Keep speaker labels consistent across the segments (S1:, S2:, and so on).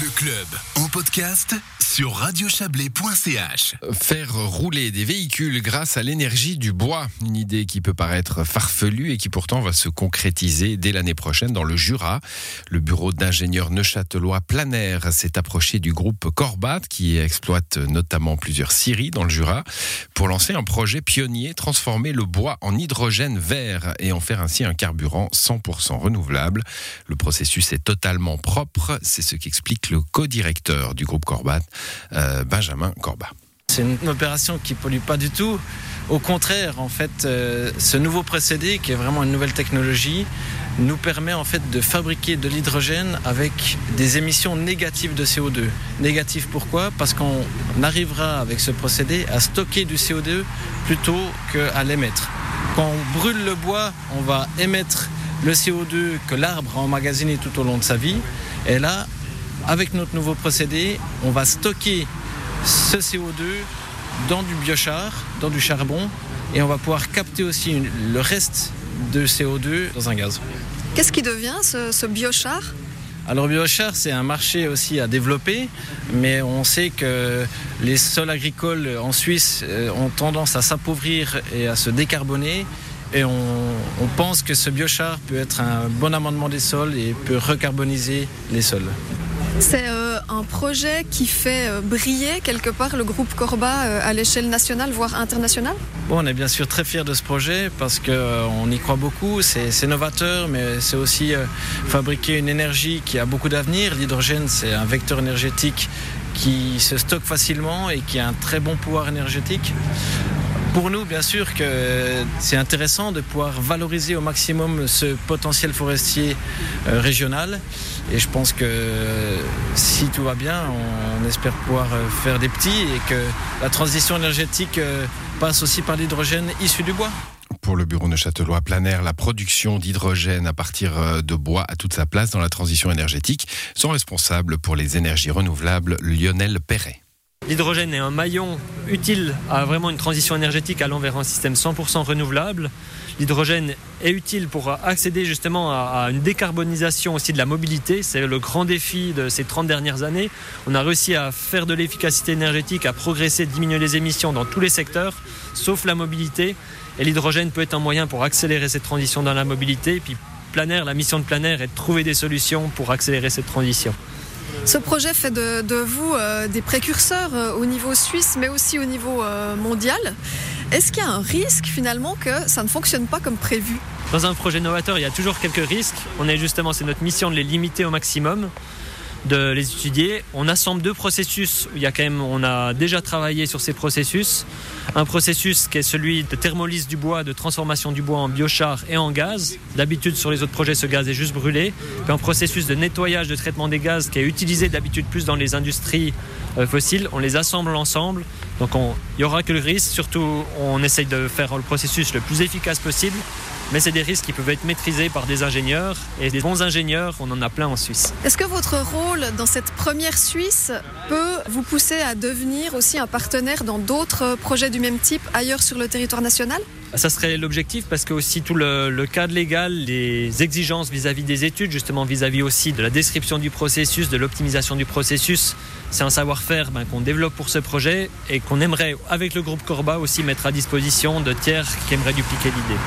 S1: Le club en podcast sur radiochablais.ch.
S2: Faire rouler des véhicules grâce à l'énergie du bois, une idée qui peut paraître farfelue et qui pourtant va se concrétiser dès l'année prochaine dans le Jura. Le bureau d'ingénieurs neuchâtelois Planaire s'est approché du groupe Corbat qui exploite notamment plusieurs scieries dans le Jura pour lancer un projet pionnier, transformer le bois en hydrogène vert et en faire ainsi un carburant 100% renouvelable. Le processus est totalement propre, c'est ce qu'explique le co-directeur du groupe Corbat, euh, Benjamin Corbat.
S3: C'est une opération qui pollue pas du tout. Au contraire, en fait, euh, ce nouveau procédé, qui est vraiment une nouvelle technologie, nous permet en fait de fabriquer de l'hydrogène avec des émissions négatives de CO2. Négatives pourquoi? Parce qu'on arrivera avec ce procédé à stocker du CO2 plutôt qu'à l'émettre. Quand on brûle le bois, on va émettre le CO2 que l'arbre a emmagasiné tout au long de sa vie. Et là, avec notre nouveau procédé, on va stocker ce CO2 dans du biochar, dans du charbon, et on va pouvoir capter aussi le reste de CO2 dans un gaz.
S4: Qu'est-ce qui devient ce, ce biochar?
S3: Alors biochar, c'est un marché aussi à développer, mais on sait que les sols agricoles en Suisse euh, ont tendance à s'appauvrir et à se décarboner. Et on, on, pense que ce biochar peut être un bon amendement des sols et peut recarboniser les sols.
S4: C'est euh, un projet qui fait euh, briller quelque part le groupe Corba euh, à l'échelle nationale, voire internationale?
S3: On est bien sûr très fiers de ce projet parce qu'on y croit beaucoup, c'est novateur, mais c'est aussi fabriquer une énergie qui a beaucoup d'avenir. L'hydrogène, c'est un vecteur énergétique qui se stocke facilement et qui a un très bon pouvoir énergétique. Pour nous, bien sûr que c'est intéressant de pouvoir valoriser au maximum ce potentiel forestier euh, régional. Et je pense que si tout va bien, on espère pouvoir faire des petits et que la transition énergétique passe aussi par l'hydrogène issu du bois.
S2: Pour le bureau neuchâtelois Planaire, la production d'hydrogène à partir de bois a toute sa place dans la transition énergétique. Son responsable pour les énergies renouvelables, Lionel Perret.
S5: L'hydrogène est un maillon utile à vraiment une transition énergétique allant vers un système 100% renouvelable. L'hydrogène est utile pour accéder justement à, une décarbonisation aussi de la mobilité. C'est le grand défi de ces 30 dernières années. On a réussi à faire de l'efficacité énergétique, à progresser, diminuer les émissions dans tous les secteurs, sauf la mobilité. Et l'hydrogène peut être un moyen pour accélérer cette transition dans la mobilité. Et puis Planaire, la mission de Planaire est de trouver des solutions pour accélérer cette transition.
S4: Ce projet fait de, vous euh, des précurseurs euh, au niveau suisse, mais aussi au niveau euh, mondial. Est-ce qu'il y a un risque finalement que ça ne fonctionne pas comme prévu?
S5: Dans un projet novateur, il y a toujours quelques risques. On est justement, c'est notre mission de les limiter au maximum de les étudier. On assemble deux processus. Il y a on a déjà travaillé sur ces processus. Un processus qui est celui de thermolyse du bois, de transformation du bois en biochar et en gaz. D'habitude, sur les autres projets, ce gaz est juste brûlé. Puis un processus de nettoyage, de traitement des gaz qui est utilisé d'habitude plus dans les industries euh, fossiles. On les assemble ensemble. Donc on, il y aura que le risque. Surtout, on essaye de faire le processus le plus efficace possible mais c'est des risques qui peuvent être maîtrisés par des ingénieurs et des bons ingénieurs, on en a plein en Suisse.
S4: Est-ce que votre rôle dans cette première Suisse peut vous pousser à devenir aussi un partenaire dans d'autres projets du même type ailleurs sur le territoire national?
S5: Ça serait l'objectif parce que aussi tout le, le, cadre légal, les exigences vis-à-vis -vis des études, justement vis-à-vis -vis aussi de la description du processus, de l'optimisation du processus, c'est un savoir-faire ben, qu'on développe pour ce projet et qu'on aimerait avec le groupe Corba aussi mettre à disposition de tiers qui aimeraient dupliquer l'idée.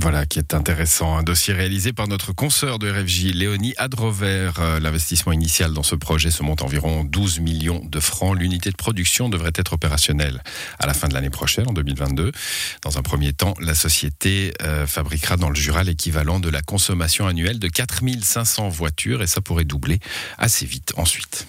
S2: Voilà qui est intéressant. Un dossier réalisé par notre consoeur de RFJ, Léonie Adrover. L'investissement initial dans ce projet se monte environ 12 millions de francs. L'unité de production devrait être opérationnelle à la fin de l'année prochaine, en 2022. Dans un premier temps, la société euh, fabriquera dans le Jura l'équivalent de la consommation annuelle de 4500 voitures et ça pourrait doubler assez vite ensuite.